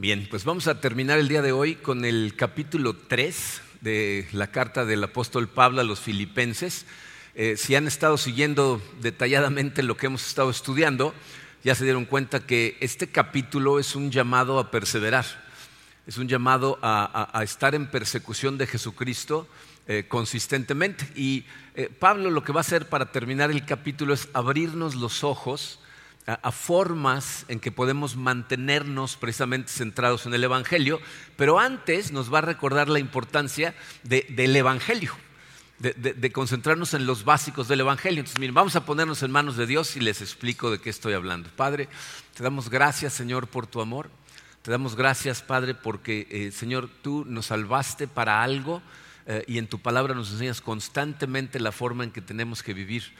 Bien, pues vamos a terminar el día de hoy con el capítulo 3 de la carta del apóstol Pablo a los filipenses. Eh, si han estado siguiendo detalladamente lo que hemos estado estudiando, ya se dieron cuenta que este capítulo es un llamado a perseverar, es un llamado a, estar en persecución de Jesucristo eh, consistentemente. Y eh, Pablo lo que va a hacer para terminar el capítulo es abrirnos los ojos a, formas en que podemos mantenernos precisamente centrados en el Evangelio, pero antes nos va a recordar la importancia del Evangelio. De, concentrarnos en los básicos del Evangelio. Entonces, miren, vamos a ponernos en manos de Dios y les explico de qué estoy hablando. Padre, te damos gracias, Señor, por tu amor. Te damos gracias, Padre, porque, eh, Señor, tú nos salvaste para algo eh, y en tu palabra nos enseñas constantemente la forma en que tenemos que vivir.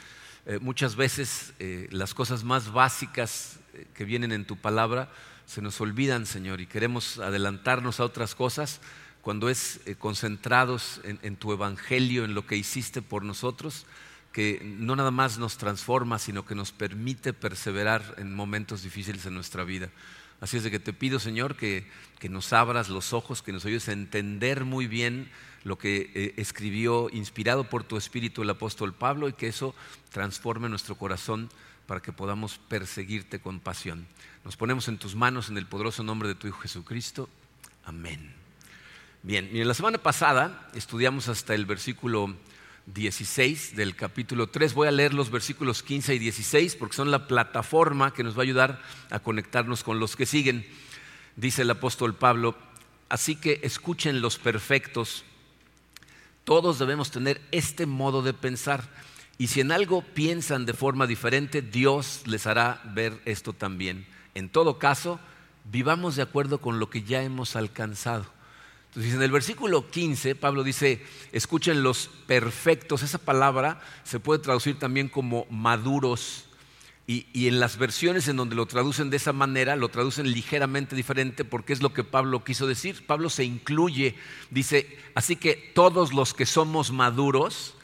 Eh, muchas veces eh, las cosas más básicas eh, que vienen en tu palabra se nos olvidan, Señor, y queremos adelantarnos a otras cosas cuando es concentrados en, tu evangelio, en lo que hiciste por nosotros, que no nada más nos transforma, sino que nos permite perseverar en momentos difíciles en nuestra vida. Así es de que te pido, Señor, que, que nos abras los ojos, que nos ayudes a entender muy bien lo que eh, escribió inspirado por tu espíritu el apóstol Pablo y que eso transforme nuestro corazón para que podamos perseguirte con pasión. Nos ponemos en tus manos en el poderoso nombre de tu Hijo Jesucristo. Amén. Bien, y en la semana pasada estudiamos hasta el versículo 16 del capítulo 3. Voy a leer los versículos 15 y 16 porque son la plataforma que nos va a ayudar a conectarnos con los que siguen. Dice el apóstol Pablo, así que escuchen los perfectos todos debemos tener este modo de pensar. Y si en algo piensan de forma diferente, Dios les hará ver esto también. En todo caso, vivamos de acuerdo con lo que ya hemos alcanzado. Entonces, en el versículo 15, Pablo dice, escuchen los perfectos. Esa palabra se puede traducir también como maduros y, en las versiones en donde lo traducen de esa manera, lo traducen ligeramente diferente porque es lo que Pablo quiso decir. Pablo se incluye, dice, así que todos los que somos maduros,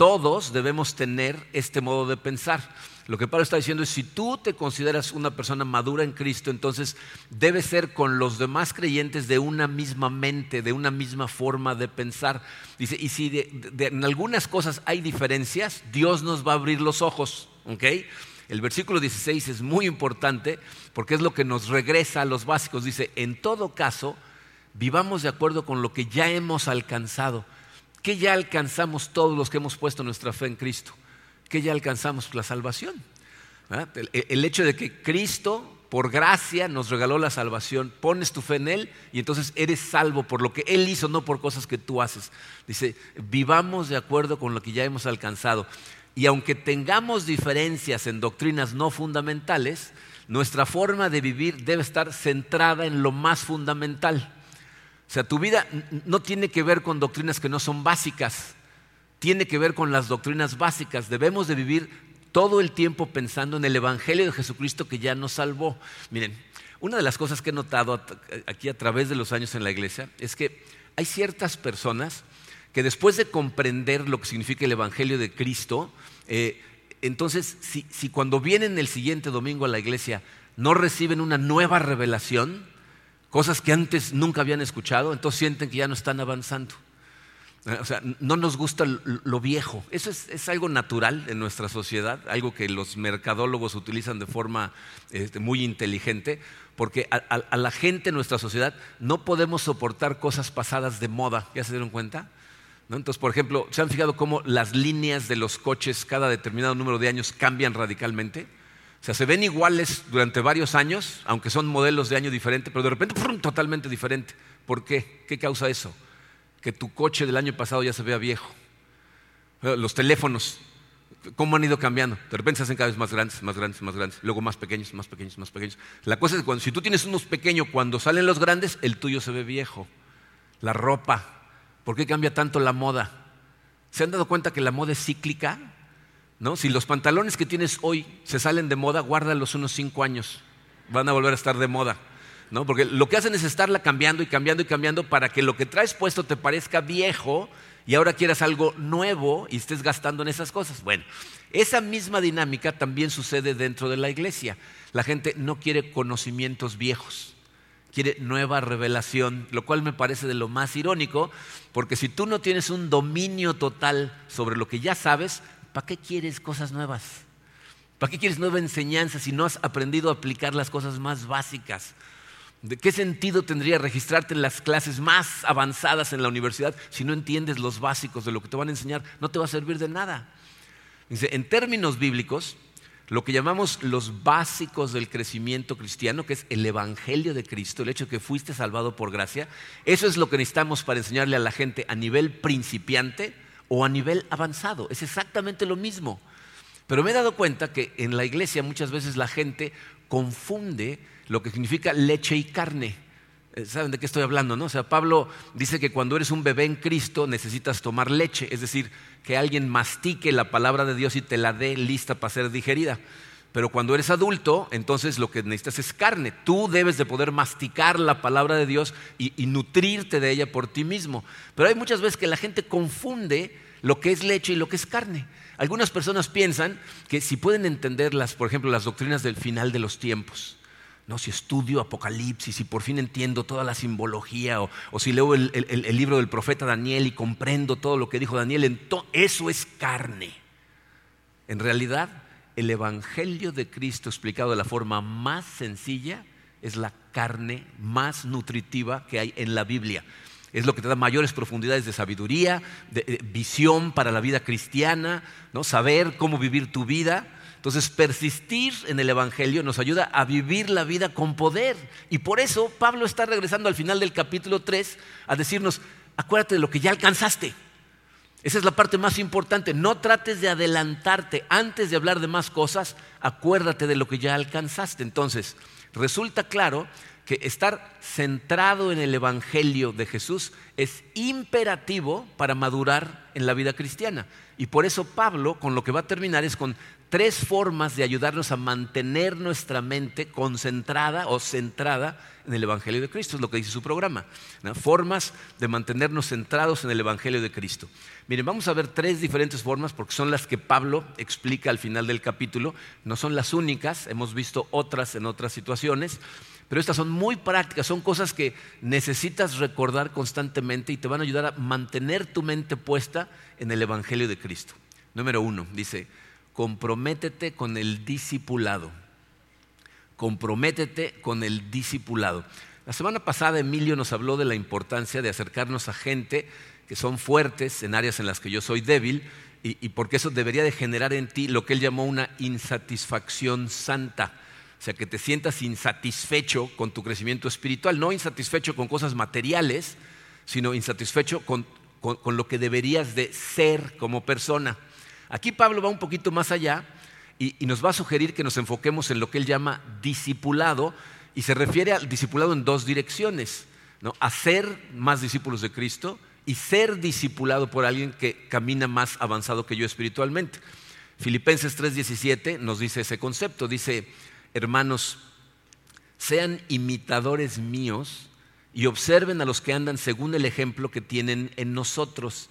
todos debemos tener este modo de pensar. Lo que Pablo está diciendo es, si tú te consideras una persona madura en Cristo, entonces debes ser con los demás creyentes de una misma mente, de una misma forma de pensar. Dice, y si en algunas cosas hay diferencias, Dios nos va a abrir los ojos. El versículo 16 es muy importante porque es lo que nos regresa a los básicos. Dice, en todo caso, vivamos de acuerdo con lo que ya hemos alcanzado. ¿Qué ya alcanzamos todos los que hemos puesto nuestra fe en Cristo? ¿Qué ya alcanzamos? La salvación. El, hecho de que Cristo, por gracia, nos regaló la salvación, pones tu fe en Él y entonces eres salvo por lo que Él hizo, no por cosas que tú haces. Dice, vivamos de acuerdo con lo que ya hemos alcanzado. Y aunque tengamos diferencias en doctrinas no fundamentales, nuestra forma de vivir debe estar centrada en lo más fundamental. O sea, tu vida no tiene que ver con doctrinas que no son básicas, tiene que ver con las doctrinas básicas. Debemos de vivir todo el tiempo pensando en el Evangelio de Jesucristo que ya nos salvó. Miren, una de las cosas que he notado aquí a través de los años en la iglesia es que hay ciertas personas que después de comprender lo que significa el Evangelio de Cristo, eh, entonces si, cuando vienen el siguiente domingo a la iglesia no reciben una nueva revelación, cosas que antes nunca habían escuchado, entonces sienten que ya no están avanzando. Eh, o sea, no nos gusta lo viejo. Eso es, algo natural en nuestra sociedad, algo que los mercadólogos utilizan de forma este, muy inteligente, porque a, a, la gente en nuestra sociedad no podemos soportar cosas pasadas de moda. ¿Ya se dieron cuenta? Entonces, por ejemplo, ¿se han fijado cómo las líneas de los coches cada determinado número de años cambian radicalmente? O sea, se ven iguales durante varios años, aunque son modelos de año diferente, pero de repente totalmente diferente. ¿Por qué? ¿Qué causa eso? Que tu coche del año pasado ya se vea viejo. Los teléfonos, ¿cómo han ido cambiando? De repente se hacen cada vez más grandes, más grandes, más grandes, luego más pequeños, más pequeños, más pequeños. La cosa es que cuando, si tú tienes unos pequeños, cuando salen los grandes, el tuyo se ve viejo. La ropa, ¿Por qué cambia tanto la moda? ¿Se han dado cuenta que la moda es cíclica? ¿No? Si los pantalones que tienes hoy se salen de moda, guárdalos unos cinco años. Van a volver a estar de moda. ¿no? Porque lo que hacen es estarla cambiando y cambiando y cambiando para que lo que traes puesto te parezca viejo y ahora quieras algo nuevo y estés gastando en esas cosas. Bueno, esa misma dinámica también sucede dentro de la iglesia. La gente no quiere conocimientos viejos quiere nueva revelación, lo cual me parece de lo más irónico, porque si tú no tienes un dominio total sobre lo que ya sabes, ¿para qué quieres cosas nuevas? ¿Para qué quieres nueva enseñanza si no has aprendido a aplicar las cosas más básicas? ¿De qué sentido tendría registrarte en las clases más avanzadas en la universidad si no entiendes los básicos de lo que te van a enseñar? No te va a servir de nada. Dice, en términos bíblicos, lo que llamamos los básicos del crecimiento cristiano, que es el Evangelio de Cristo, el hecho de que fuiste salvado por gracia, eso es lo que necesitamos para enseñarle a la gente a nivel principiante o a nivel avanzado. Es exactamente lo mismo. Pero me he dado cuenta que en la iglesia muchas veces la gente confunde lo que significa leche y carne. Eh, ¿Saben de qué estoy hablando? No? O sea, Pablo dice que cuando eres un bebé en Cristo necesitas tomar leche, es decir, que alguien mastique la palabra de Dios y te la dé lista para ser digerida. Pero cuando eres adulto, entonces lo que necesitas es carne. Tú debes de poder masticar la palabra de Dios y, nutrirte de ella por ti mismo. Pero hay muchas veces que la gente confunde lo que es leche y lo que es carne. Algunas personas piensan que si pueden entender las, por ejemplo, las doctrinas del final de los tiempos, no, si estudio Apocalipsis y por fin entiendo toda la simbología, o, si leo el, libro del profeta Daniel y comprendo todo lo que dijo Daniel, eso es carne. En realidad, el Evangelio de Cristo explicado de la forma más sencilla es la carne más nutritiva que hay en la Biblia. Es lo que te da mayores profundidades de sabiduría, de, visión para la vida cristiana, ¿no? saber cómo vivir tu vida. Entonces, persistir en el Evangelio nos ayuda a vivir la vida con poder. Y por eso Pablo está regresando al final del capítulo 3 a decirnos, acuérdate de lo que ya alcanzaste. Esa es la parte más importante. No trates de adelantarte antes de hablar de más cosas, acuérdate de lo que ya alcanzaste. Entonces, resulta claro que estar centrado en el Evangelio de Jesús es imperativo para madurar en la vida cristiana. Y por eso Pablo, con lo que va a terminar, es con tres formas de ayudarnos a mantener nuestra mente concentrada o centrada en el Evangelio de Cristo, es lo que dice su programa. Formas de mantenernos centrados en el Evangelio de Cristo. Miren, vamos a ver tres diferentes formas porque son las que Pablo explica al final del capítulo. No son las únicas, hemos visto otras en otras situaciones, pero estas son muy prácticas, son cosas que necesitas recordar constantemente y te van a ayudar a mantener tu mente puesta en el Evangelio de Cristo. Número uno, dice, comprométete con el discipulado. Comprométete con el discipulado. La semana pasada Emilio nos habló de la importancia de acercarnos a gente que son fuertes en áreas en las que yo soy débil y, porque eso debería de generar en ti lo que él llamó una insatisfacción santa. O sea, que te sientas insatisfecho con tu crecimiento espiritual, no insatisfecho con cosas materiales, sino insatisfecho con lo que deberías de ser como persona. Aquí Pablo va un poquito más allá y, nos va a sugerir que nos enfoquemos en lo que él llama discipulado y se refiere al discipulado en dos direcciones, ¿no? a ser más discípulos de Cristo y ser discipulado por alguien que camina más avanzado que yo espiritualmente. Filipenses 3:17 nos dice ese concepto, dice, hermanos, sean imitadores míos y observen a los que andan según el ejemplo que tienen en nosotros.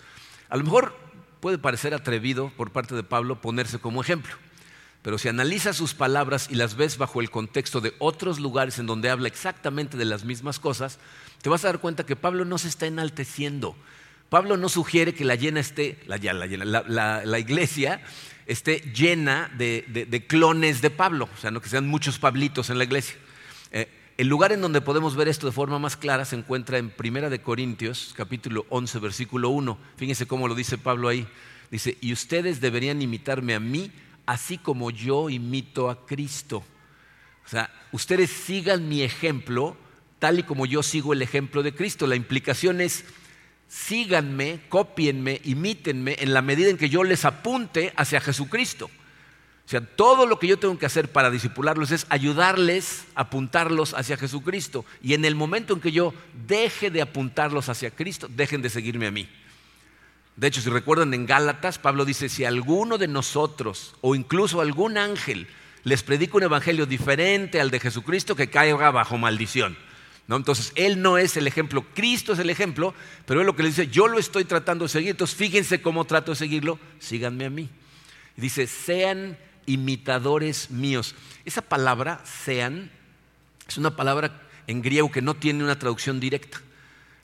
A lo mejor puede parecer atrevido por parte de Pablo ponerse como ejemplo. Pero si analizas sus palabras y las ves bajo el contexto de otros lugares en donde habla exactamente de las mismas cosas, te vas a dar cuenta que Pablo no se está enalteciendo. Pablo no sugiere que la, llena esté, la, iglesia esté llena de, clones de Pablo, o sea, no que sean muchos Pablitos en la iglesia. El lugar en donde podemos ver esto de forma más clara se encuentra en Primera de Corintios, capítulo 11, versículo 1. Fíjense cómo lo dice Pablo ahí. Dice, y ustedes deberían imitarme a mí, así como yo imito a Cristo. O sea, ustedes sigan mi ejemplo, tal y como yo sigo el ejemplo de Cristo. La implicación es, síganme, cópienme, imítenme en la medida en que yo les apunte hacia Jesucristo. O sea, todo lo que yo tengo que hacer para disipularlos es ayudarles apuntarlos hacia Jesucristo. Y en el momento en que yo deje de apuntarlos hacia Cristo, dejen de seguirme a mí. De hecho, si recuerdan en Gálatas, Pablo dice, si alguno de nosotros o incluso algún ángel les predica un evangelio diferente al de Jesucristo, que caiga bajo maldición. ¿No? Entonces, Él no es el ejemplo, Cristo es el ejemplo, pero Él lo que le dice, yo lo estoy tratando de seguir, entonces fíjense cómo trato de seguirlo, síganme a mí. dice, sean imitadores míos. Esa palabra, sean, es una palabra en griego que no tiene una traducción directa.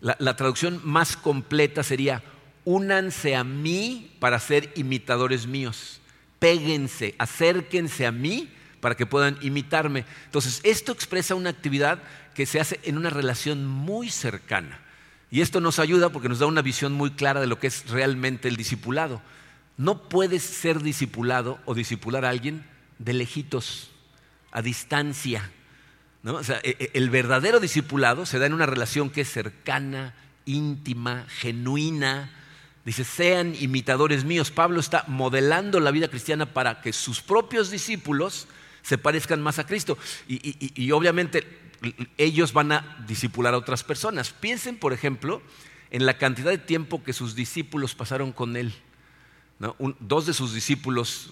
La, traducción más completa sería, únanse a mí para ser imitadores míos. Péguense, acérquense a mí para que puedan imitarme. Entonces, esto expresa una actividad que se hace en una relación muy cercana. Y esto nos ayuda porque nos da una visión muy clara de lo que es realmente el discipulado. No puedes ser discipulado o discipular a alguien de lejitos, a distancia. E, e, el verdadero discipulado se da en una relación que es cercana, íntima, genuina. Dice, sean imitadores míos. Pablo está modelando la vida cristiana para que sus propios discípulos se parezcan más a Cristo. Y, obviamente ellos van a discipular a otras personas. Piensen, por ejemplo, en la cantidad de tiempo que sus discípulos pasaron con él. Dos de sus discípulos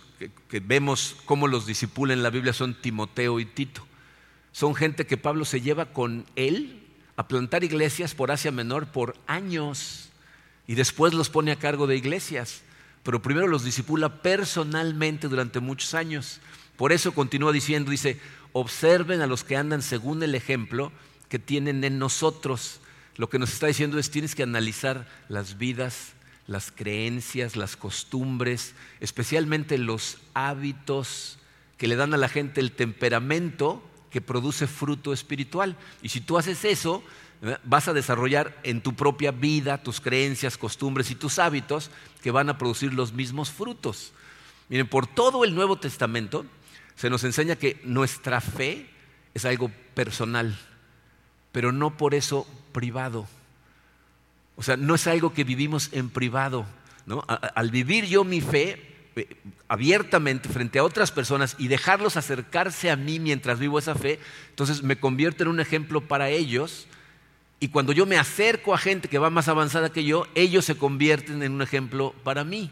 que, vemos cómo los disipula en la Biblia son Timoteo y Tito son gente que Pablo se lleva con él a plantar iglesias por Asia Menor por años y después los pone a cargo de iglesias, pero primero los disipula personalmente durante muchos años. Por eso continúa diciendo, dice, observen a los que andan según el ejemplo que tienen en nosotros. Lo que nos está diciendo es, tienes que analizar las vidas, las creencias, las costumbres, especialmente los hábitos que le dan a la gente el temperamento que produce fruto espiritual. Y si tú haces eso, vas a desarrollar en tu propia vida tus creencias, costumbres y tus hábitos que van a producir los mismos frutos. Miren, por todo el Nuevo Testamento se nos enseña que nuestra fe es algo personal, pero no por eso privado. O sea, no es algo que vivimos en privado. Al vivir yo mi fe, eh, abiertamente frente a otras personas y dejarlos acercarse a mí mientras vivo esa fe, entonces me convierto en un ejemplo para ellos. Y cuando yo me acerco a gente que va más avanzada que yo, ellos se convierten en un ejemplo para mí.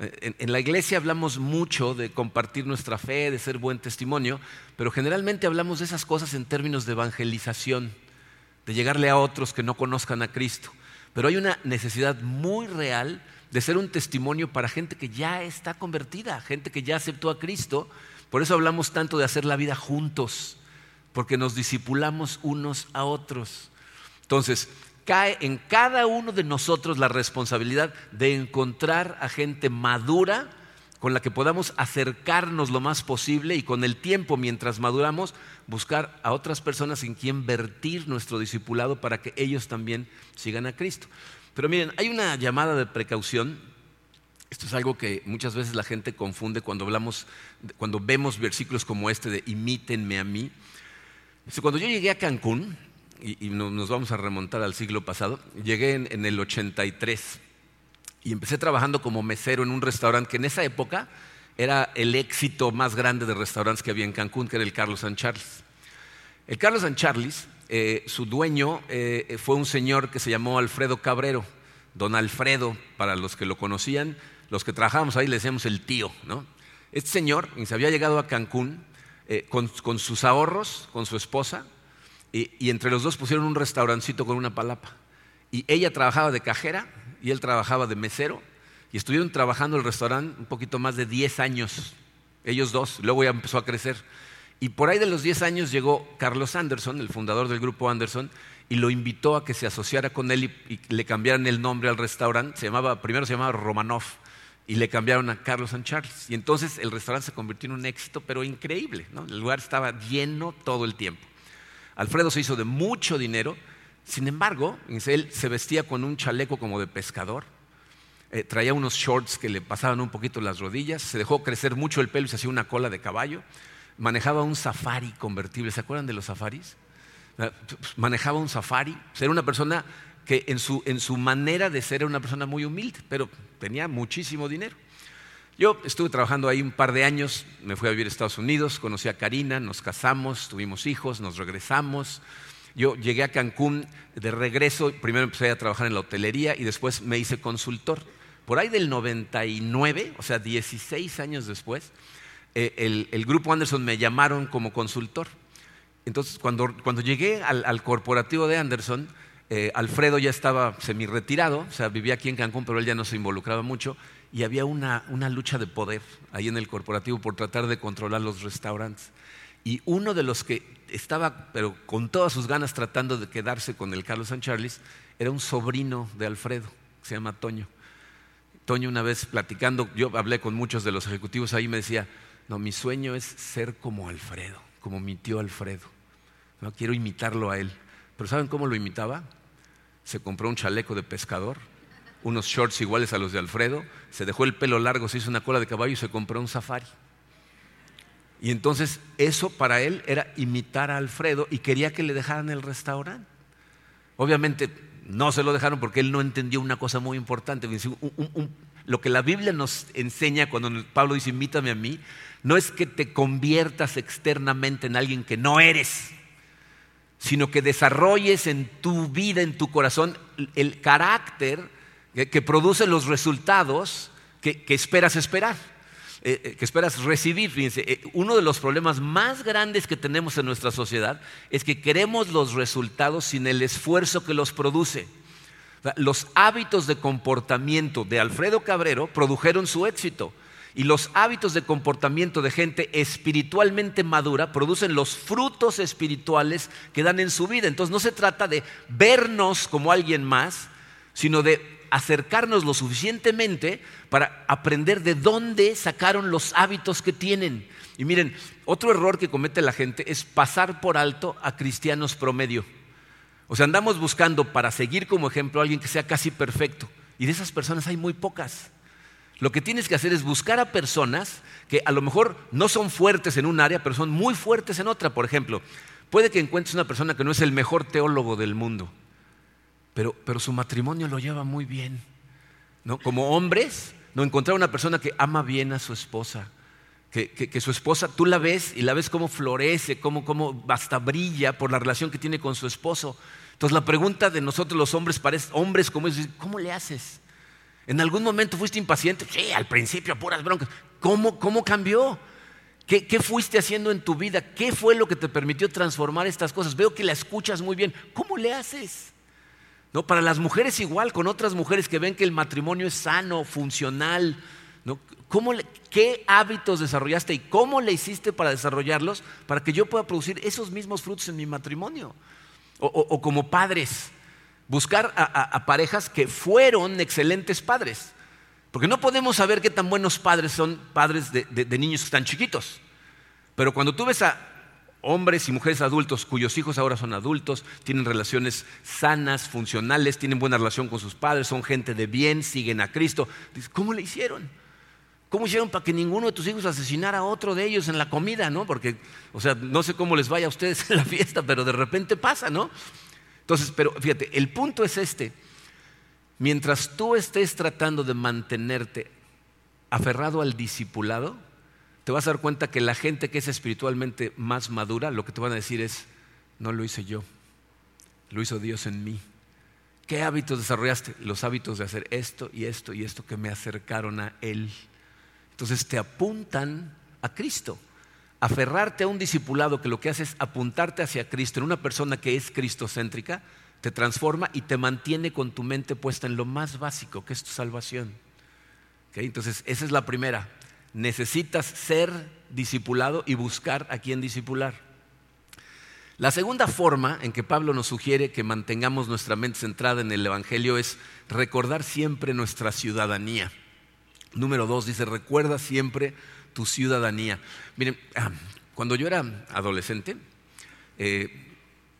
Eh, en, la iglesia hablamos mucho de compartir nuestra fe, de ser buen testimonio, pero generalmente hablamos de esas cosas en términos de evangelización, de llegarle a otros que no conozcan a Cristo. Pero hay una necesidad muy real de ser un testimonio para gente que ya está convertida, gente que ya aceptó a Cristo. Por eso hablamos tanto de hacer la vida juntos, porque nos disipulamos unos a otros. Entonces, cae en cada uno de nosotros la responsabilidad de encontrar a gente madura con la que podamos acercarnos lo más posible y con el tiempo, mientras maduramos, buscar a otras personas en quien vertir nuestro discipulado para que ellos también sigan a Cristo. Pero miren, hay una llamada de precaución. Esto es algo que muchas veces la gente confunde cuando hablamos, cuando vemos versículos como este de imítenme a mí. Cuando yo llegué a Cancún, y, nos vamos a remontar al siglo pasado, llegué en, el 83 y empecé trabajando como mesero en un restaurante que en esa época era el éxito más grande de restaurantes que había en Cancún, que era el Carlos San Charles. El Carlos San Charles eh, su dueño eh, fue un señor que se llamó Alfredo Cabrero, don Alfredo, para los que lo conocían, los que trabajábamos ahí le decíamos el tío. ¿no? Este señor se había llegado a Cancún eh, con, sus ahorros, con su esposa, y, y, entre los dos pusieron un restaurancito con una palapa. Y ella trabajaba de cajera y él trabajaba de mesero, y estuvieron trabajando el restaurante un poquito más de 10 años, ellos dos, luego ya empezó a crecer. Y por ahí de los 10 años llegó Carlos Anderson, el fundador del grupo Anderson, y lo invitó a que se asociara con él y, le cambiaran el nombre al restaurante. Se llamaba, primero se llamaba Romanov y le cambiaron a Carlos San Charles. Y entonces el restaurante se convirtió en un éxito, pero increíble. El lugar estaba lleno todo el tiempo. Alfredo se hizo de mucho dinero, sin embargo, él se vestía con un chaleco como de pescador, eh, traía unos shorts que le pasaban un poquito las rodillas, se dejó crecer mucho el pelo y se hacía una cola de caballo manejaba un safari convertible. ¿Se acuerdan de los safaris? Ah, pues, manejaba un safari. Era una persona que en su, en su manera de ser era una persona muy humilde, pero tenía muchísimo dinero. Yo estuve trabajando ahí un par de años, me fui a vivir a Estados Unidos, conocí a Karina, nos casamos, tuvimos hijos, nos regresamos. Yo llegué a Cancún de regreso, primero empecé a trabajar en la hotelería y después me hice consultor. Por ahí del 99, o sea, 16 años después, eh, el, grupo Anderson me llamaron como consultor. Entonces, cuando, llegué al, corporativo de Anderson, eh, Alfredo ya estaba semi-retirado, o sea, vivía aquí en Cancún, pero él ya no se involucraba mucho, y había una, lucha de poder ahí en el corporativo por tratar de controlar los restaurantes. Y uno de los que estaba, pero con todas sus ganas tratando de quedarse con el Carlos San Charles, era un sobrino de Alfredo, se llama Toño. Toño una vez platicando, yo hablé con muchos de los ejecutivos ahí, me decía, no, mi sueño es ser como Alfredo, como mi tío Alfredo. No quiero imitarlo a él. Pero ¿saben cómo lo imitaba? Se compró un chaleco de pescador, unos shorts iguales a los de Alfredo, se dejó el pelo largo, se hizo una cola de caballo y se compró un safari. Y entonces eso para él era imitar a Alfredo y quería que le dejaran el restaurante. Obviamente no se lo dejaron porque él no entendió una cosa muy importante. lo que la Biblia nos enseña cuando Pablo dice imítame a mí, no es que te conviertas externamente en alguien que no eres, sino que desarrolles en tu vida, en tu corazón, el carácter que, produce los resultados que esperas esperar. Eh, eh, que esperas recibir. Fíjense, eh, uno de los problemas más grandes que tenemos en nuestra sociedad es que queremos los resultados sin el esfuerzo que los produce. los hábitos de comportamiento de Alfredo Cabrero produjeron su éxito. Y los hábitos de comportamiento de gente espiritualmente madura producen los frutos espirituales que dan en su vida. Entonces no se trata de vernos como alguien más, sino de acercarnos lo suficientemente para aprender de dónde sacaron los hábitos que tienen. Y miren, otro error que comete la gente es pasar por alto a cristianos promedio. O sea, andamos buscando para seguir como ejemplo a alguien que sea casi perfecto. Y de esas personas hay muy pocas. Lo que tienes que hacer es buscar a personas que a lo mejor no son fuertes en un área, pero son muy fuertes en otra. Por ejemplo, puede que encuentres una persona que no es el mejor teólogo del mundo, pero, su matrimonio lo lleva muy bien. ¿no? Como hombres, no encontrar una persona que ama bien a su esposa, que, su esposa, tú la ves y la ves cómo florece, cómo, cómo hasta brilla por la relación que tiene con su esposo. Entonces la pregunta de nosotros los hombres, parece, hombres como es, ¿cómo le haces? ¿En algún momento fuiste impaciente? Sí, al principio, puras broncas. ¿Cómo, cómo cambió? ¿Qué, ¿Qué, fuiste haciendo en tu vida? ¿Qué fue lo que te permitió transformar estas cosas? Veo que la escuchas muy bien. ¿Cómo le haces? ¿No? Para las mujeres igual, con otras mujeres que ven que el matrimonio es sano, funcional. ¿Qué hábitos desarrollaste y cómo le hiciste para desarrollarlos para que yo pueda producir esos mismos frutos en mi matrimonio? O, como padres, buscar a, parejas que fueron excelentes padres. Porque no podemos saber qué tan buenos padres son padres de, de niños que están chiquitos. Pero cuando tú ves a hombres y mujeres adultos cuyos hijos ahora son adultos, tienen relaciones sanas, funcionales, tienen buena relación con sus padres, son gente de bien, siguen a Cristo. ¿Cómo le hicieron? ¿Cómo hicieron para que ninguno de tus hijos asesinara a otro de ellos en la comida, no? Porque, o sea, no sé cómo les vaya a ustedes en la fiesta, pero de repente pasa, ¿no? Entonces, pero fíjate, el punto es este. Mientras tú estés tratando de mantenerte aferrado al discipulado, te vas a dar cuenta que la gente que es espiritualmente más madura, lo que te van a decir es, no lo hice yo, lo hizo Dios en mí. ¿Qué hábitos desarrollaste? Los hábitos de hacer esto y esto y esto que me acercaron a Él. Entonces te apuntan a Cristo. Aferrarte a un discipulado que lo que hace es apuntarte hacia Cristo en una persona que es cristocéntrica, te transforma y te mantiene con tu mente puesta en lo más básico, que es tu salvación. Entonces, esa es la primera necesitas ser discipulado y buscar a quien discipular. La segunda forma en que Pablo nos sugiere que mantengamos nuestra mente centrada en el Evangelio es recordar siempre nuestra ciudadanía. Número dos dice, recuerda siempre tu ciudadanía. Miren, ah, cuando yo era adolescente, eh,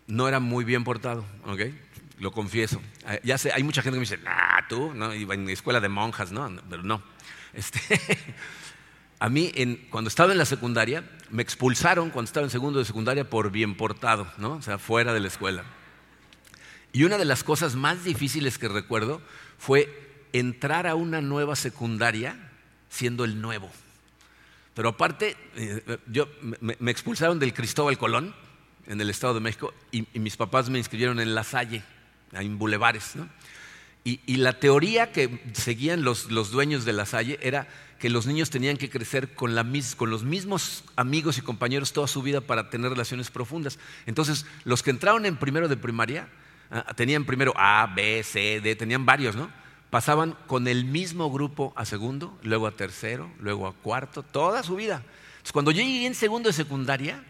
no era muy bien portado, ¿ok? Lo confieso. Ah, ya hay mucha gente que me dice, ah, tú, ¿no? Iba en escuela de monjas, ¿no? Pero no. Este, A mí, cuando estaba en la secundaria, me expulsaron cuando estaba en segundo de secundaria por bien portado, ¿no? O sea, fuera de la escuela. Y una de las cosas más difíciles que recuerdo fue entrar a una nueva secundaria siendo el nuevo. Pero aparte, eh, yo, me, expulsaron del Cristóbal Colón, en el Estado de México, y, mis papás me inscribieron en La Salle, en Bulevares. ¿no? Y, la teoría que seguían los, dueños de La Salle era que los niños tenían que crecer con, los mismos amigos y compañeros toda su vida para tener relaciones profundas. Entonces, los que entraron en primero de primaria, ah, tenían primero A, B, C, D, tenían varios, ¿no? Pasaban con el mismo grupo a segundo, luego a tercero, luego a cuarto, toda su vida. Entonces, cuando yo llegué en segundo de secundaria,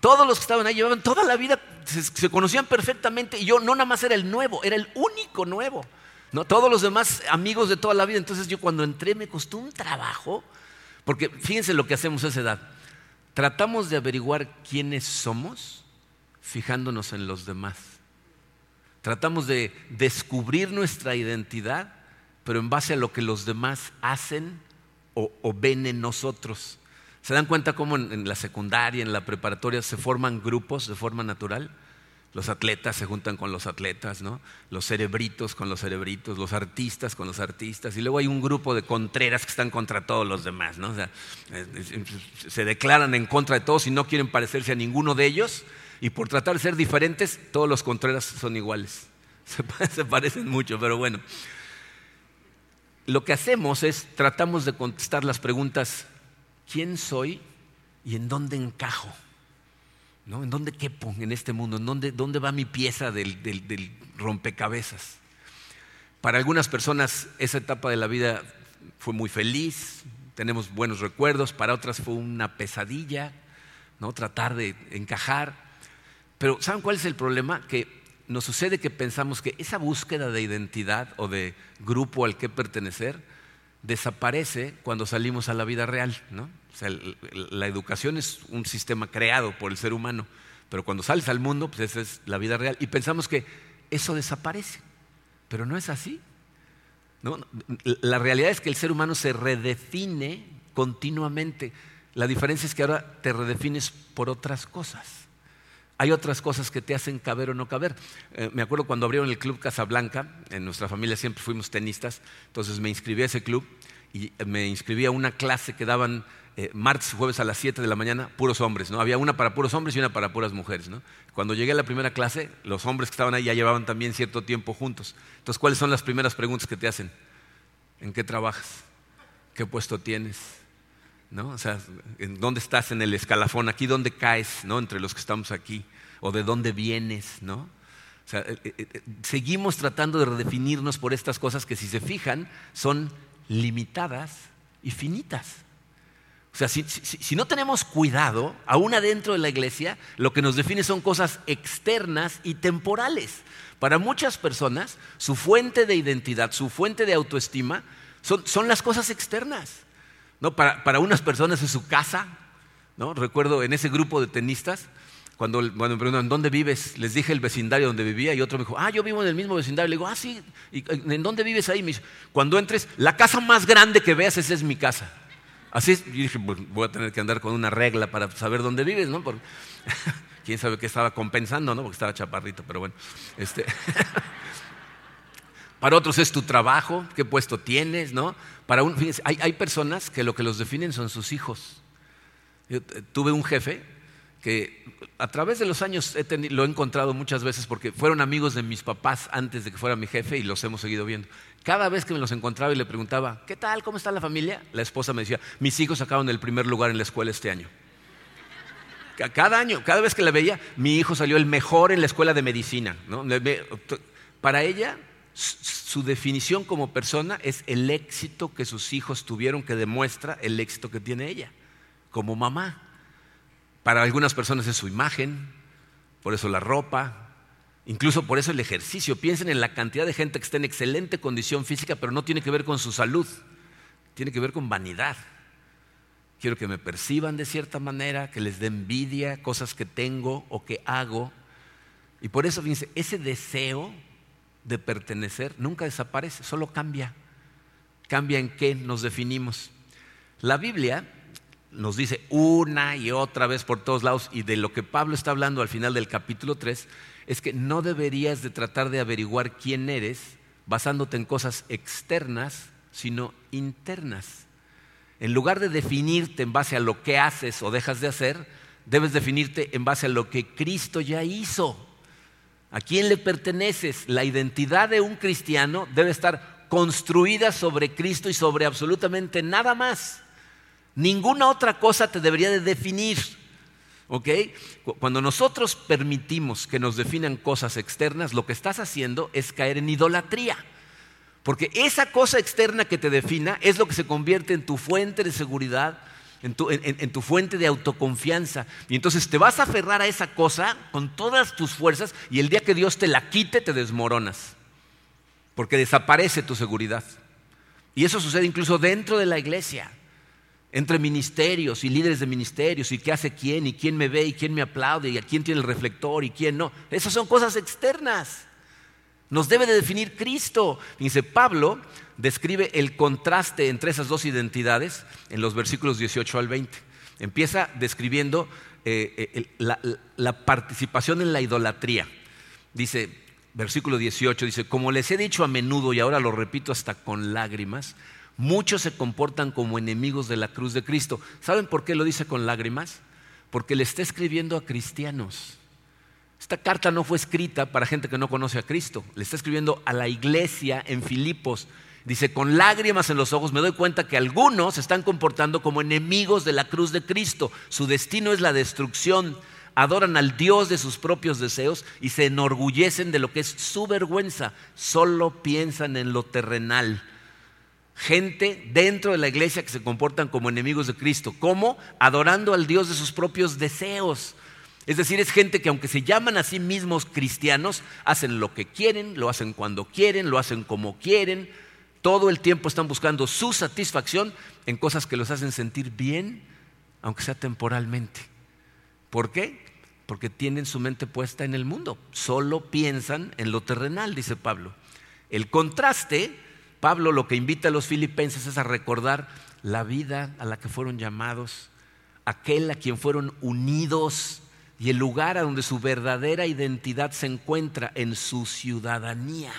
Todos los que estaban ahí llevaban toda la vida, se, conocían perfectamente y yo no nada más era el nuevo, era el único nuevo. ¿No? Todos los demás amigos de toda la vida. Entonces yo cuando entré me costó un trabajo, porque fíjense lo que hacemos a esa edad. Tratamos de averiguar quiénes somos fijándonos en los demás. Tratamos de descubrir nuestra identidad, pero en base a lo que los demás hacen o, ven en nosotros. ¿Se dan cuenta cómo en, la secundaria, en la preparatoria se forman grupos de forma natural? Los atletas se juntan con los atletas, ¿no? Los cerebritos con los cerebritos, los artistas con los artistas, y luego hay un grupo de contreras que están contra todos los demás, ¿no? se declaran en contra de todos y no quieren parecerse a ninguno de ellos, y por tratar de ser diferentes, todos los contreras son iguales. Se, parecen mucho, pero bueno. Lo que hacemos es tratamos de contestar las preguntas, ¿quién soy y en dónde encajo? ¿No? ¿En dónde quepo en este mundo? ¿En dónde, dónde va mi pieza del, del rompecabezas? Para algunas personas esa etapa de la vida fue muy feliz, tenemos buenos recuerdos, para otras fue una pesadilla, ¿no? tratar de encajar. Pero ¿saben cuál es el problema? Que nos sucede que pensamos que esa búsqueda de identidad o de grupo al que pertenecer desaparece cuando salimos a la vida real. ¿no? Sea, la educación es un sistema creado por el ser humano, pero cuando sales al mundo, pues esa es la vida real. Y pensamos que eso desaparece, pero no es así. La realidad es que el ser humano se redefine continuamente. La diferencia es que ahora te redefines por otras cosas hay otras cosas que te hacen caber o no caber. Eh, me acuerdo cuando abrieron el Club Casablanca, en nuestra familia siempre fuimos tenistas, entonces me inscribí a ese club y me inscribí a una clase que daban eh, martes jueves a las 7 de la mañana, puros hombres, ¿no? Había una para puros hombres y una para puras mujeres, ¿no? Cuando llegué a la primera clase, los hombres que estaban ahí ya llevaban también cierto tiempo juntos. Entonces, ¿cuáles son las primeras preguntas que te hacen? ¿En qué trabajas? ¿Qué puesto tienes? ¿no? O sea, ¿en dónde estás en el escalafón? Aquí, ¿dónde caes, ¿no? Entre los que estamos aquí. O de dónde vienes, ¿no? O sea, eh, eh, seguimos tratando de redefinirnos por estas cosas que, si se fijan, son limitadas y finitas. O sea, si, no tenemos cuidado, aún adentro de la iglesia, lo que nos define son cosas externas y temporales. Para muchas personas, su fuente de identidad, su fuente de autoestima, son, son las cosas externas. ¿no? Para, unas personas es su casa, ¿no? Recuerdo en ese grupo de tenistas, cuando, me preguntan, ¿dónde vives? Les dije el vecindario donde vivía y otro me dijo, ah, yo vivo en el mismo vecindario. Le digo, ah, sí, ¿y en dónde vives ahí? Me cuando entres, la casa más grande que veas, esa es mi casa. Así es, yo dije, pues, voy a tener que andar con una regla para saber dónde vives, ¿no? Porque, quién sabe qué estaba compensando, ¿no? Porque estaba chaparrito, pero bueno. Este Para otros es tu trabajo, qué puesto tienes, ¿no? Para un, fíjense, hay, personas que lo que los definen son sus hijos. Eh, tuve un jefe a través de los años lo he encontrado muchas veces porque fueron amigos de mis papás antes de que fuera mi jefe y los hemos seguido viendo. Cada vez que me los encontraba y le preguntaba, ¿qué tal? ¿Cómo está la familia? La esposa me decía, mis hijos sacaron el primer lugar en la escuela este año. Cada año, cada vez que la veía, mi hijo salió el mejor en la escuela de medicina. Para ella, su definición como persona es el éxito que sus hijos tuvieron, que demuestra el éxito que tiene ella como mamá. Para algunas personas es su imagen, por eso la ropa, incluso por eso el ejercicio. Piensen en la cantidad de gente que está en excelente condición física, pero no tiene que ver con su salud, tiene que ver con vanidad. Quiero que me perciban de cierta manera, que les dé envidia, cosas que tengo o que hago. Y por eso, fíjense, ese deseo de pertenecer nunca desaparece, solo cambia. Cambia en qué nos definimos. La Biblia nos dice una y otra vez por todos lados, y de lo que Pablo está hablando al final del capítulo 3, es que no deberías de tratar de averiguar quién eres basándote en cosas externas, sino internas. En lugar de definirte en base a lo que haces o dejas de hacer, debes definirte en base a lo que Cristo ya hizo. ¿A quién le perteneces? La identidad de un cristiano debe estar construida sobre Cristo y sobre absolutamente nada más. Ninguna otra cosa te debería de definir. ¿Ok? Cuando nosotros permitimos que nos definan cosas externas, lo que estás haciendo es caer en idolatría. Porque esa cosa externa que te defina es lo que se convierte en tu fuente de seguridad, en tu, fuente de autoconfianza. Y entonces te vas a aferrar a esa cosa con todas tus fuerzas y el día que Dios te la quite te desmoronas, porque desaparece tu seguridad. Y eso sucede incluso dentro de la iglesia, entre ministerios y líderes de ministerios, y qué hace quién, y quién me ve, y quién me aplaude, y a quién tiene el reflector, y quién no. Esas son cosas externas. Nos debe de definir Cristo. Dice Pablo, describe el contraste entre esas dos identidades en los versículos 18 al 20. Empieza describiendo eh, eh, la, la participación en la idolatría. Dice, versículo 18, dice, como les he dicho a menudo y ahora lo repito hasta con lágrimas, muchos se comportan como enemigos de la cruz de Cristo. ¿Saben por qué lo dice con lágrimas? Porque le está escribiendo a cristianos. Esta carta no fue escrita para gente que no conoce a Cristo, le está escribiendo a la iglesia en Filipos. Dice, con lágrimas en los ojos me doy cuenta que algunos se están comportando como enemigos de la cruz de Cristo. Su destino es la destrucción. Adoran al Dios de sus propios deseos y se enorgullecen de lo que es su vergüenza. Solo piensan en lo terrenal. Gente dentro de la iglesia que se comportan como enemigos de Cristo. ¿Cómo? Adorando al Dios de sus propios deseos. Es decir, es gente que aunque se llaman a sí mismos cristianos, hacen lo que quieren, lo hacen cuando quieren, lo hacen como quieren. Todo el tiempo están buscando su satisfacción en cosas que los hacen sentir bien, aunque sea temporalmente. ¿Por qué? Porque tienen su mente puesta en el mundo. Solo piensan en lo terrenal, dice Pablo. El contraste, Pablo lo que invita a los filipenses es a recordar la vida a la que fueron llamados, aquel a quien fueron unidos y el lugar a donde su verdadera identidad se encuentra en su ciudadanía.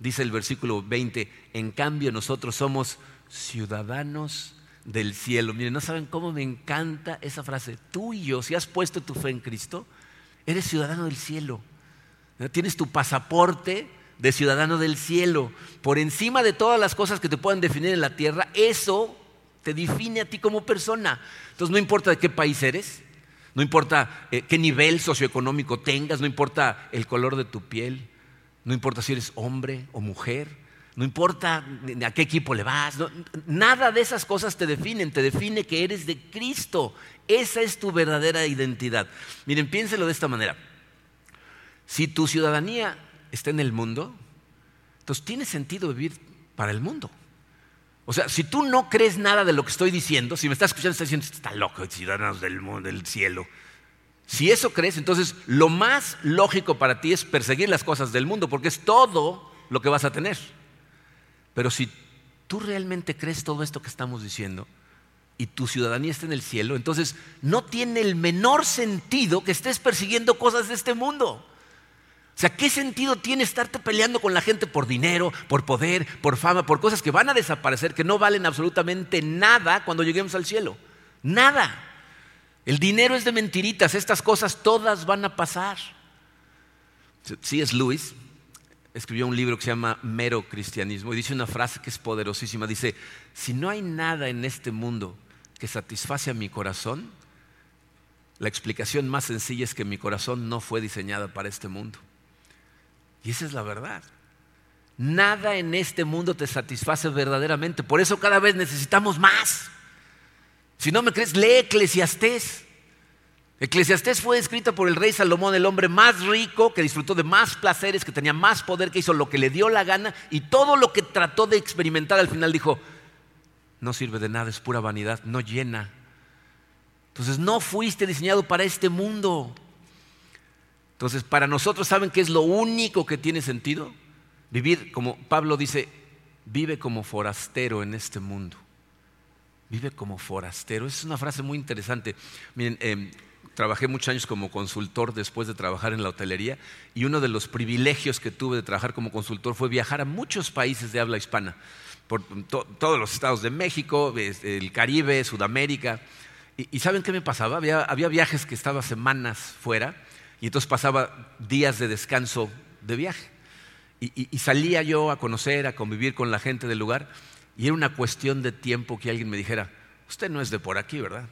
Dice el versículo 20, en cambio nosotros somos ciudadanos del cielo. Miren, no saben cómo me encanta esa frase. Tú y yo, si has puesto tu fe en Cristo, eres ciudadano del cielo. Tienes tu pasaporte de ciudadano del cielo. Por encima de todas las cosas que te puedan definir en la tierra, eso te define a ti como persona. Entonces no importa de qué país eres, no importa eh, qué nivel socioeconómico tengas, no importa el color de tu piel, no importa si eres hombre o mujer, no importa a qué equipo le vas, nada de esas cosas te definen, te define que eres de Cristo. Esa es tu verdadera identidad. Miren, piénselo de esta manera. Si tu ciudadanía está en el mundo, entonces tiene sentido vivir para el mundo. O sea, si tú no crees nada de lo que estoy diciendo, si me estás escuchando, estás diciendo, está loco, ciudadanos del mundo, del cielo. Si eso crees, entonces lo más lógico para ti es perseguir las cosas del mundo, porque es todo lo que vas a tener. Pero si tú realmente crees todo esto que estamos diciendo y tu ciudadanía está en el cielo, entonces no tiene el menor sentido que estés persiguiendo cosas de este mundo. O sea, ¿qué sentido tiene estarte peleando con la gente por dinero, por poder, por fama, por cosas que van a desaparecer, que no valen absolutamente nada cuando lleguemos al cielo? Nada. El dinero es de mentiritas, estas cosas todas van a pasar. C.S. Lewis escribió un libro que se llama Mero Cristianismo y dice una frase que es poderosísima. Dice, si no hay nada en este mundo que satisface a mi corazón, la explicación más sencilla es que mi corazón no fue diseñado para este mundo. Y esa es la verdad. Nada en este mundo te satisface verdaderamente. Por eso cada vez necesitamos más. Si no me crees, lee Eclesiastés. Eclesiastés fue escrita por el rey Salomón, el hombre más rico, que disfrutó de más placeres, que tenía más poder, que hizo lo que le dio la gana y todo lo que trató de experimentar al final dijo, no sirve de nada, es pura vanidad, no llena. Entonces no fuiste diseñado para este mundo. Entonces, para nosotros, ¿saben qué es lo único que tiene sentido? Vivir, como Pablo dice, vive como forastero en este mundo. Vive como forastero. Es una frase muy interesante. Miren, em, trabajé muchos años como consultor después de trabajar en la hotelería y uno de los privilegios que tuve de trabajar como consultor fue viajar a muchos países de habla hispana, por todos los estados de México, el Caribe, Sudamérica. Y, ¿saben qué me pasaba? Había viajes que estaba semanas fuera y entonces pasaba días de descanso de viaje. Y, salía yo a conocer, a convivir con la gente del lugar. Y era una cuestión de tiempo que alguien me dijera, usted no es de por aquí, ¿verdad?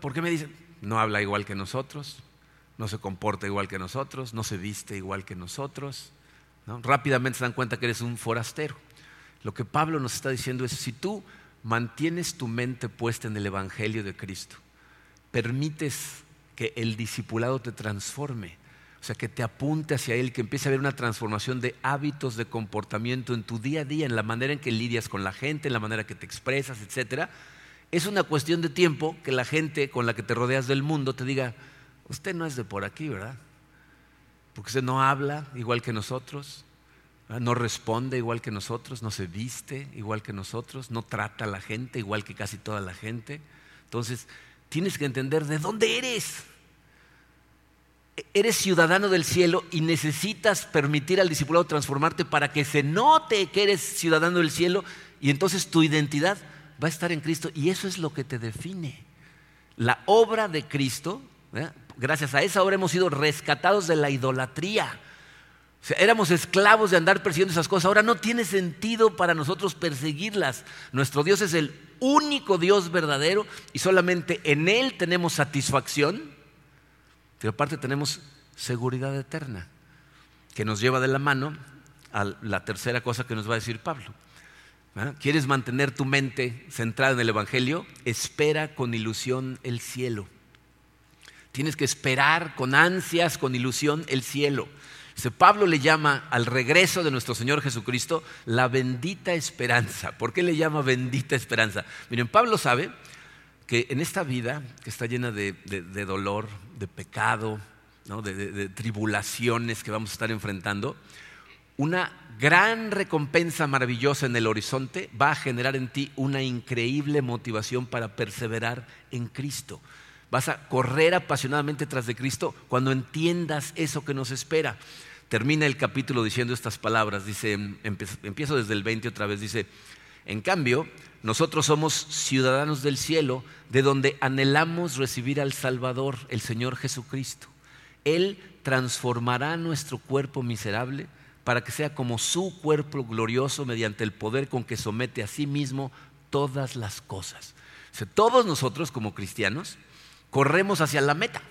¿Por qué me dice? No habla igual que nosotros, no se comporta igual que nosotros, no se viste igual que nosotros. Rápidamente se dan cuenta que eres un forastero. Lo que Pablo nos está diciendo es, si tú mantienes tu mente puesta en el Evangelio de Cristo, permites que el discipulado te transforme, o sea, que te apunte hacia Él, que empiece a haber una transformación de hábitos de comportamiento en tu día a día, en la manera en que lidias con la gente, en la manera que te expresas, etc. Es una cuestión de tiempo que la gente con la que te rodeas del mundo te diga, usted no es de por aquí, ¿verdad? Porque usted no habla igual que nosotros, no responde igual que nosotros, no se viste igual que nosotros, no trata a la gente igual que casi toda la gente. Entonces, tienes que entender de dónde eres. Eres ciudadano del cielo y necesitas permitir al discipulado transformarte para que se note que eres ciudadano del cielo y entonces tu identidad va a estar en Cristo y eso es lo que te define. La obra de Cristo, gracias a esa obra hemos sido rescatados de la idolatría éramos esclavos de andar persiguiendo esas cosas. Ahora no tiene sentido para nosotros perseguirlas. Nuestro Dios es el único Dios verdadero y solamente en Él tenemos satisfacción. Pero aparte tenemos seguridad eterna, que nos lleva de la mano a la tercera cosa que nos va a decir Pablo. ¿Quieres mantener tu mente centrada en el Evangelio? Espera con ilusión el cielo. Tienes que esperar con ansias, con ilusión el cielo. Pablo le llama al regreso de nuestro Señor Jesucristo la bendita esperanza. ¿Por qué le llama bendita esperanza? Miren, Pablo sabe que en esta vida que está llena de, dolor, de pecado, de tribulaciones que vamos a estar enfrentando, una gran recompensa maravillosa en el horizonte va a generar en ti una increíble motivación para perseverar en Cristo. Vas a correr apasionadamente tras de Cristo cuando entiendas eso que nos espera termina el capítulo diciendo estas palabras. Dice, empiezo desde el 20 otra vez, dice, en cambio, nosotros somos ciudadanos del cielo, de donde anhelamos recibir al Salvador, el Señor Jesucristo. Él transformará nuestro cuerpo miserable para que sea como su cuerpo glorioso mediante el poder con que somete a sí mismo todas las cosas. todos nosotros como cristianos corremos hacia la meta,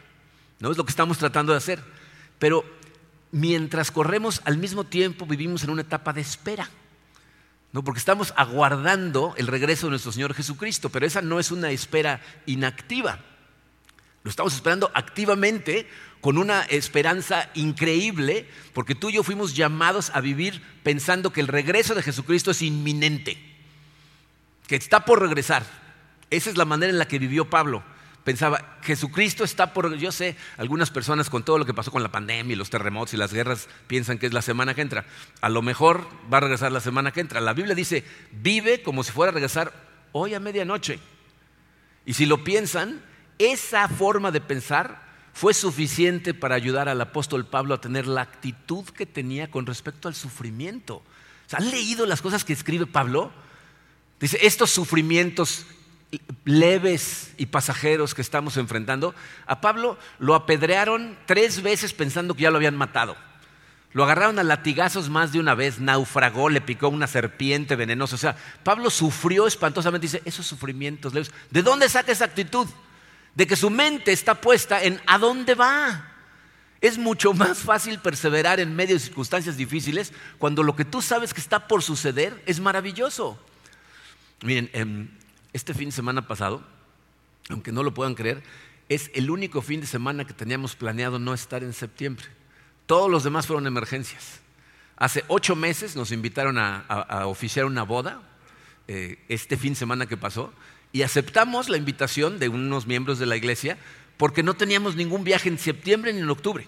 ¿no? Es lo que estamos tratando de hacer. Pero mientras corremos, al mismo tiempo vivimos en una etapa de espera. ¿no? Porque estamos aguardando el regreso de nuestro Señor Jesucristo, pero esa no es una espera inactiva. Lo estamos esperando activamente con una esperanza increíble, porque tú y yo fuimos llamados a vivir pensando que el regreso de Jesucristo es inminente, que está por regresar. Esa es la manera en la que vivió Pablo pensaba, Jesucristo está por, yo sé, algunas personas con todo lo que pasó con la pandemia y los terremotos y las guerras piensan que es la semana que entra. A lo mejor va a regresar la semana que entra. La Biblia dice, vive como si fuera a regresar hoy a medianoche. Y si lo piensan, esa forma de pensar fue suficiente para ayudar al apóstol Pablo a tener la actitud que tenía con respecto al sufrimiento. ¿Han leído las cosas que escribe Pablo? Dice, estos sufrimientos leves y pasajeros que estamos enfrentando, a Pablo lo apedrearon tres veces pensando que ya lo habían matado. Lo agarraron a latigazos más de una vez, naufragó, le picó una serpiente venenosa. O sea, Pablo sufrió espantosamente, dice, esos sufrimientos leves. ¿De dónde saca esa actitud? De que su mente está puesta en a dónde va. Es mucho más fácil perseverar en medio de circunstancias difíciles cuando lo que tú sabes que está por suceder es maravilloso. Miren, em, este fin de semana pasado, aunque no lo puedan creer, es el único fin de semana que teníamos planeado no estar en septiembre. Todos los demás fueron emergencias. Hace ocho meses nos invitaron a, oficiar una boda, eh, este fin de semana que pasó, y aceptamos la invitación de unos miembros de la iglesia porque no teníamos ningún viaje en septiembre ni en octubre.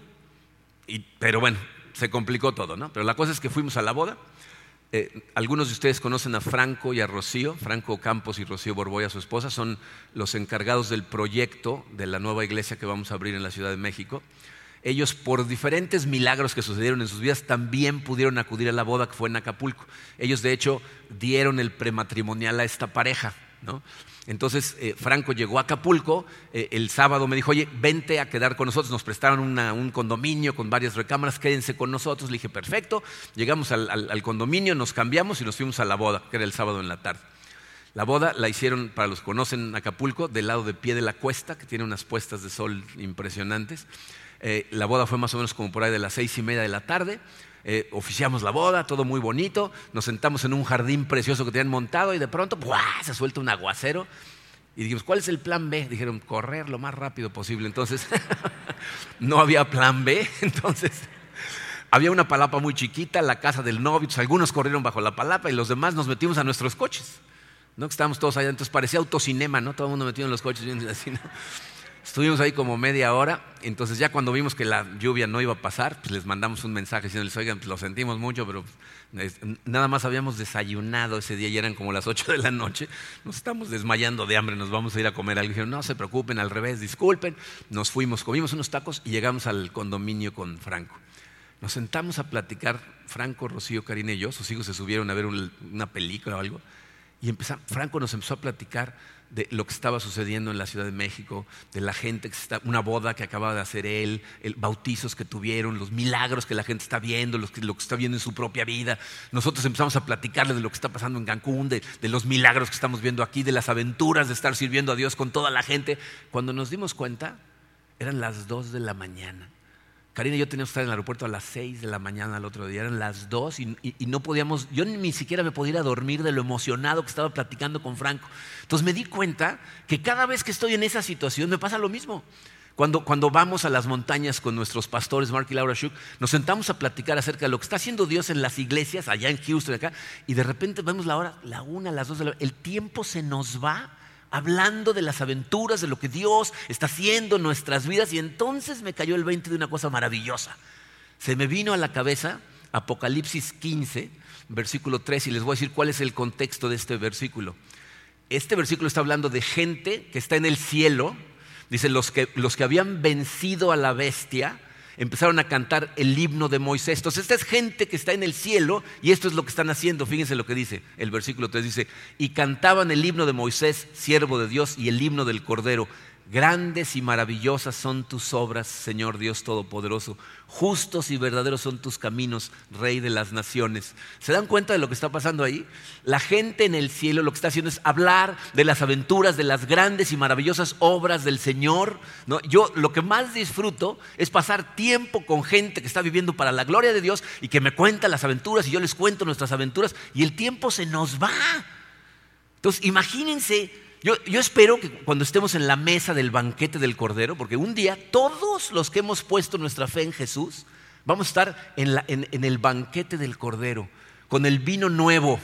pero bueno, se complicó todo, ¿no? Pero la cosa es que fuimos a la boda eh, algunos de ustedes conocen a Franco y a Rocío, Franco Campos y Rocío Borboya, su esposa, son los encargados del proyecto de la nueva iglesia que vamos a abrir en la Ciudad de México. Ellos, por diferentes milagros que sucedieron en sus vidas, también pudieron acudir a la boda que fue en Acapulco. Ellos, de hecho, dieron el prematrimonial a esta pareja. ¿No? Entonces eh, Franco llegó a Acapulco, eh, el sábado me dijo, oye, vente a quedar con nosotros, nos prestaron un condominio con varias recámaras, quédense con nosotros. Le dije, perfecto, llegamos al, condominio, nos cambiamos y nos fuimos a la boda, que era el sábado en la tarde. La boda la hicieron, para los que conocen Acapulco, del lado de pie de la cuesta, que tiene unas puestas de sol impresionantes. Eh, la boda fue más o menos como por ahí de las seis y media de la tarde. Eh, oficiamos la boda, todo muy bonito, nos sentamos en un jardín precioso que tenían montado y de pronto ¡buah! se suelta un aguacero y dijimos, ¿cuál es el plan B? Dijeron, correr lo más rápido posible. Entonces, no había plan B, entonces había una palapa muy chiquita, la casa del novio, algunos corrieron bajo la palapa y los demás nos metimos a nuestros coches. ¿no? Estábamos todos allá, entonces parecía autocinema, ¿no? Todo el mundo metido en los coches, así, ¿no? Estuvimos ahí como media hora, entonces ya cuando vimos que la lluvia no iba a pasar, pues les mandamos un mensaje diciéndoles, oigan, pues lo sentimos mucho, pero nada más habíamos desayunado ese día y eran como las 8 de la noche, nos estamos desmayando de hambre, nos vamos a ir a comer algo. Dijeron, no se preocupen, al revés, disculpen. Nos fuimos, comimos unos tacos y llegamos al condominio con Franco. Nos sentamos a platicar, Franco, Rocío, Karina y yo, sus hijos se subieron a ver una película o algo, y Franco nos empezó a platicar de lo que estaba sucediendo en la Ciudad de México, de la gente que está, una boda que acababa de hacer él, el bautizos que tuvieron, los milagros que la gente está viendo, lo que está viendo en su propia vida. Nosotros empezamos a platicarle de lo que está pasando en Cancún, de, de los milagros que estamos viendo aquí, de las aventuras de estar sirviendo a Dios con toda la gente. Cuando nos dimos cuenta, eran las dos de la mañana. Karina y yo teníamos que estar en el aeropuerto a las 6 de la mañana al otro día, eran las 2 y, no podíamos, yo ni siquiera me podía ir a dormir de lo emocionado que estaba platicando con Franco. Entonces me di cuenta que cada vez que estoy en esa situación me pasa lo mismo. Cuando, cuando vamos a las montañas con nuestros pastores, Mark y Laura Schuch, nos sentamos a platicar acerca de lo que está haciendo Dios en las iglesias, allá en Houston, acá, y de repente vemos la hora, la una, las dos de la El tiempo se nos va hablando de las aventuras, de lo que Dios está haciendo en nuestras vidas. Y entonces me cayó el 20 de una cosa maravillosa. Se me vino a la cabeza Apocalipsis 15, versículo 3, y les voy a decir cuál es el contexto de este versículo. Este versículo está hablando de gente que está en el cielo. Dice, los que, los que habían vencido a la bestia empezaron a cantar el himno de Moisés. Entonces, esta es gente que está en el cielo y esto es lo que están haciendo. Fíjense lo que dice el versículo 3. Dice, y cantaban el himno de Moisés, siervo de Dios, y el himno del Cordero. Grandes y maravillosas son tus obras, Señor Dios Todopoderoso. Justos y verdaderos son tus caminos, Rey de las naciones. ¿Se dan cuenta de lo que está pasando ahí? La gente en el cielo lo que está haciendo es hablar de las aventuras, de las grandes y maravillosas obras del Señor. Yo lo que más disfruto es pasar tiempo con gente que está viviendo para la gloria de Dios y que me cuenta las aventuras y yo les cuento nuestras aventuras y el tiempo se nos va. Entonces, imagínense yo, espero que cuando estemos en la mesa del banquete del Cordero, porque un día todos los que hemos puesto nuestra fe en Jesús, vamos a estar en, el banquete del Cordero, con el vino nuevo.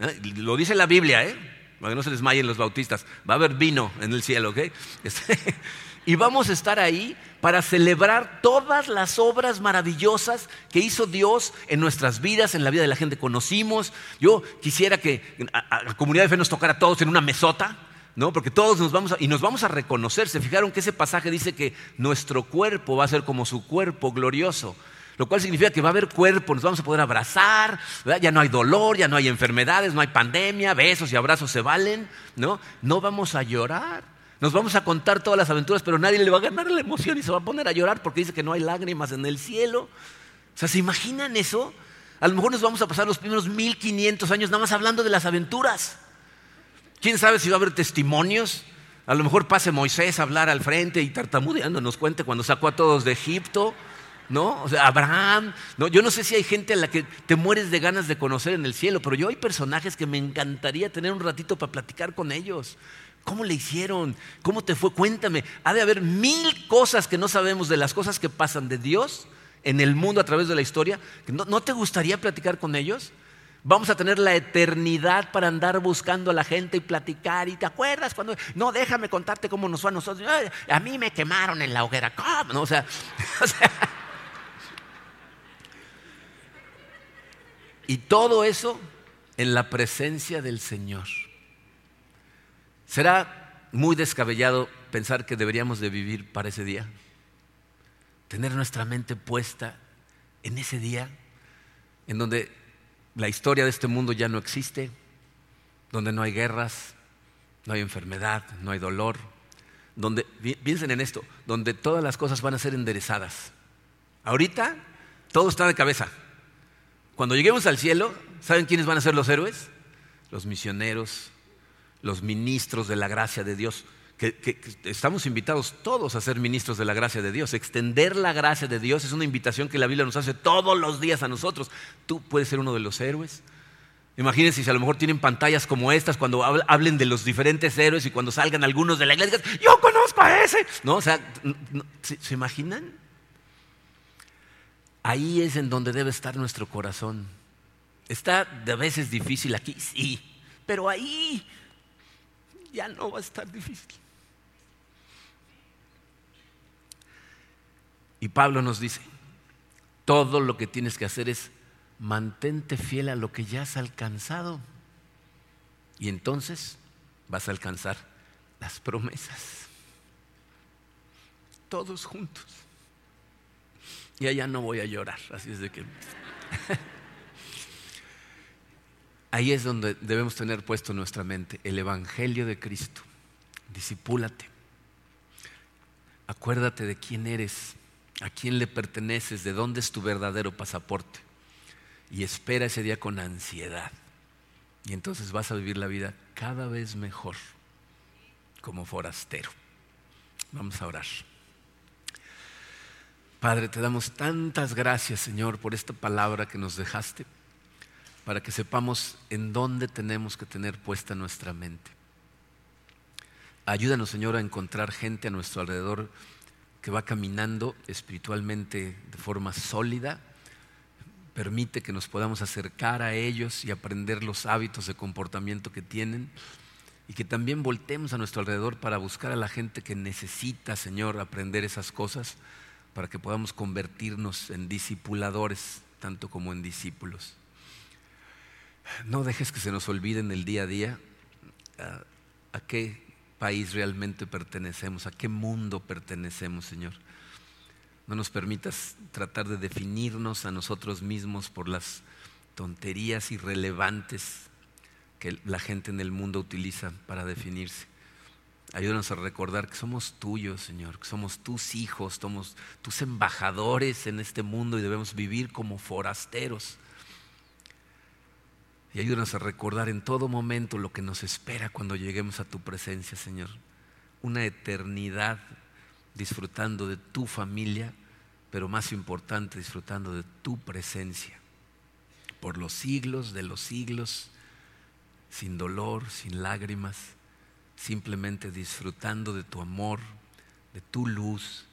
¿eh? Lo dice la Biblia, ¿eh? Para que no se desmayen los bautistas. Va a haber vino en el cielo, ¿ok? Este, y vamos a estar ahí para celebrar todas las obras maravillosas que hizo Dios en nuestras vidas, en la vida de la gente que conocimos. Yo quisiera que la comunidad de fe nos tocara a todos en una mesota ¿no? Porque todos nos vamos a, y nos vamos a reconocer. Se fijaron que ese pasaje dice que nuestro cuerpo va a ser como su cuerpo glorioso. Lo cual significa que va a haber cuerpo, nos vamos a poder abrazar, ya no hay dolor, ya no hay enfermedades, no hay pandemia, besos y abrazos se valen, ¿no? No vamos a llorar. Nos vamos a contar todas las aventuras, pero nadie le va a ganar la emoción y se va a poner a llorar porque dice que no hay lágrimas en el cielo. O sea, ¿se imaginan eso? A lo mejor nos vamos a pasar los primeros 1500 años nada más hablando de las aventuras. ¿Quién sabe si va a haber testimonios? A lo mejor pase Moisés a hablar al frente y tartamudeando nos cuente cuando sacó a todos de Egipto, ¿no? O sea, Abraham, ¿no? Yo no sé si hay gente a la que te mueres de ganas de conocer en el cielo, pero yo hay personajes que me encantaría tener un ratito para platicar con ellos. ¿Cómo le hicieron? ¿Cómo te fue? Cuéntame. Ha de haber mil cosas que no sabemos de las cosas que pasan de Dios en el mundo a través de la historia. ¿No, te gustaría platicar con ellos? Vamos a tener la eternidad para andar buscando a la gente y platicar. ¿Y te acuerdas cuando.? No, déjame contarte cómo nos fue a nosotros. a mí me quemaron en la hoguera. ¿Cómo? o sea, y todo eso en la presencia del Señor. ¿Será muy descabellado pensar que deberíamos de vivir para ese día? Tener nuestra mente puesta en ese día en donde la historia de este mundo ya no existe, donde no hay guerras, no hay enfermedad, no hay dolor, donde, piensen en esto, donde todas las cosas van a ser enderezadas. Ahorita todo está de cabeza. Cuando lleguemos al cielo, ¿saben quiénes van a ser los héroes? Los misioneros, los ministros de la gracia de Dios, que, estamos invitados todos a ser ministros de la gracia de Dios. Extender la gracia de Dios es una invitación que la Biblia nos hace todos los días a nosotros. Tú puedes ser uno de los héroes. Imagínense si a lo mejor tienen pantallas como estas cuando hablen de los diferentes héroes y cuando salgan algunos de la iglesia, yo conozco a ese. ¿No? O sea, ¿se imaginan? Ahí es en donde debe estar nuestro corazón. Está de veces difícil aquí, sí, pero ahí ya no va a estar difícil. Y Pablo nos dice, todo lo que tienes que hacer es mantente fiel a lo que ya has alcanzado. Y entonces vas a alcanzar las promesas. Todos juntos. Y allá no voy a llorar, así es de que... Ahí es donde debemos tener puesto nuestra mente, el Evangelio de Cristo. Disipúlate. Acuérdate de quién eres, a quién le perteneces, de dónde es tu verdadero pasaporte. Y espera ese día con ansiedad. Y entonces vas a vivir la vida cada vez mejor como forastero. Vamos a orar. Padre, te damos tantas gracias, Señor, por esta palabra que nos dejaste para que sepamos en dónde tenemos que tener puesta nuestra mente. Ayúdanos, Señor, a encontrar gente a nuestro alrededor que va caminando espiritualmente de forma sólida. Permite que nos podamos acercar a ellos y aprender los hábitos de comportamiento que tienen y que también voltemos a nuestro alrededor para buscar a la gente que necesita, Señor, aprender esas cosas para que podamos convertirnos en discipuladores tanto como en discípulos. No dejes que se nos olvide en el día a día a, qué país realmente pertenecemos, a qué mundo pertenecemos, Señor. No nos permitas tratar de definirnos a nosotros mismos por las tonterías irrelevantes que la gente en el mundo utiliza para definirse. Ayúdanos a recordar que somos tuyos, Señor, que somos tus hijos, somos tus embajadores en este mundo y debemos vivir como forasteros y ayúdanos a recordar en todo momento lo que nos espera cuando lleguemos a tu presencia, Señor. Una eternidad disfrutando de tu familia, pero más importante, disfrutando de tu presencia. Por los siglos de los siglos, sin dolor, sin lágrimas, simplemente disfrutando de tu amor, de tu luz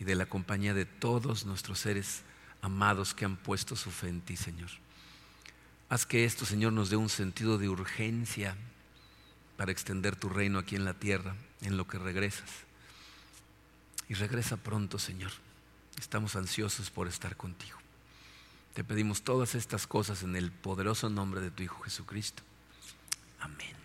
y de la compañía de todos nuestros seres amados que han puesto su fe en ti, Señor. Haz que esto, Señor, nos dé un sentido de urgencia para extender tu reino aquí en la tierra, en lo que regresas. Y regresa pronto, Señor. Estamos ansiosos por estar contigo. Te pedimos todas estas cosas en el poderoso nombre de tu Hijo Jesucristo. Amén.